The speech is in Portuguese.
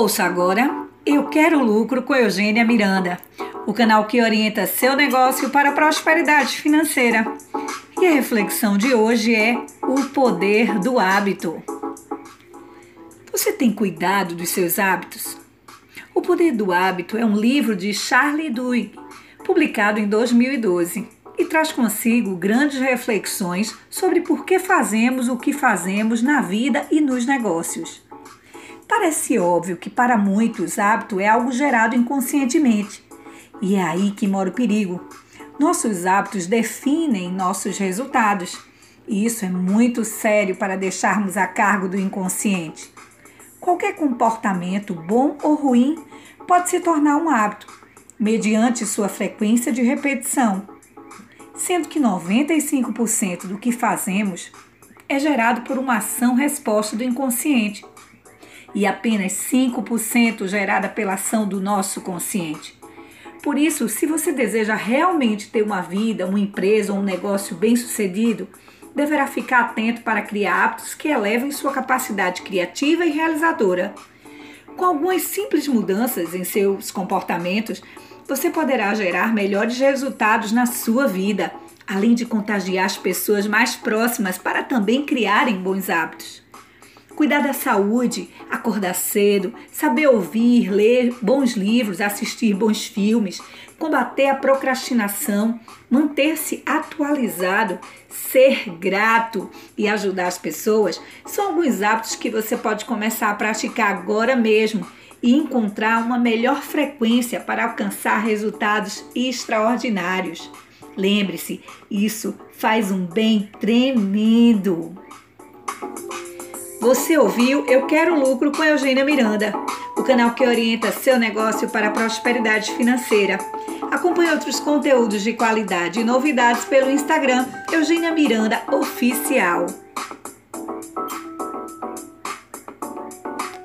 Ouça agora Eu Quero Lucro com Eugênia Miranda, o canal que orienta seu negócio para a prosperidade financeira. E a reflexão de hoje é o poder do hábito. Você tem cuidado dos seus hábitos? O Poder do Hábito é um livro de Charlie Duhigg, publicado em 2012, e traz consigo grandes reflexões sobre por que fazemos o que fazemos na vida e nos negócios. Parece óbvio que para muitos hábito é algo gerado inconscientemente. E é aí que mora o perigo. Nossos hábitos definem nossos resultados. E isso é muito sério para deixarmos a cargo do inconsciente. Qualquer comportamento, bom ou ruim, pode se tornar um hábito, mediante sua frequência de repetição. Sendo que 95% do que fazemos é gerado por uma ação-resposta do inconsciente e apenas 5% gerada pela ação do nosso consciente. Por isso, se você deseja realmente ter uma vida, uma empresa ou um negócio bem-sucedido, deverá ficar atento para criar hábitos que elevem sua capacidade criativa e realizadora. Com algumas simples mudanças em seus comportamentos, você poderá gerar melhores resultados na sua vida, além de contagiar as pessoas mais próximas para também criarem bons hábitos cuidar da saúde, acordar cedo, saber ouvir, ler bons livros, assistir bons filmes, combater a procrastinação, manter-se atualizado, ser grato e ajudar as pessoas são alguns hábitos que você pode começar a praticar agora mesmo e encontrar uma melhor frequência para alcançar resultados extraordinários. Lembre-se, isso faz um bem tremendo. Você ouviu Eu Quero Lucro com Eugênia Miranda, o canal que orienta seu negócio para a prosperidade financeira. Acompanhe outros conteúdos de qualidade e novidades pelo Instagram Eugênia Miranda Oficial.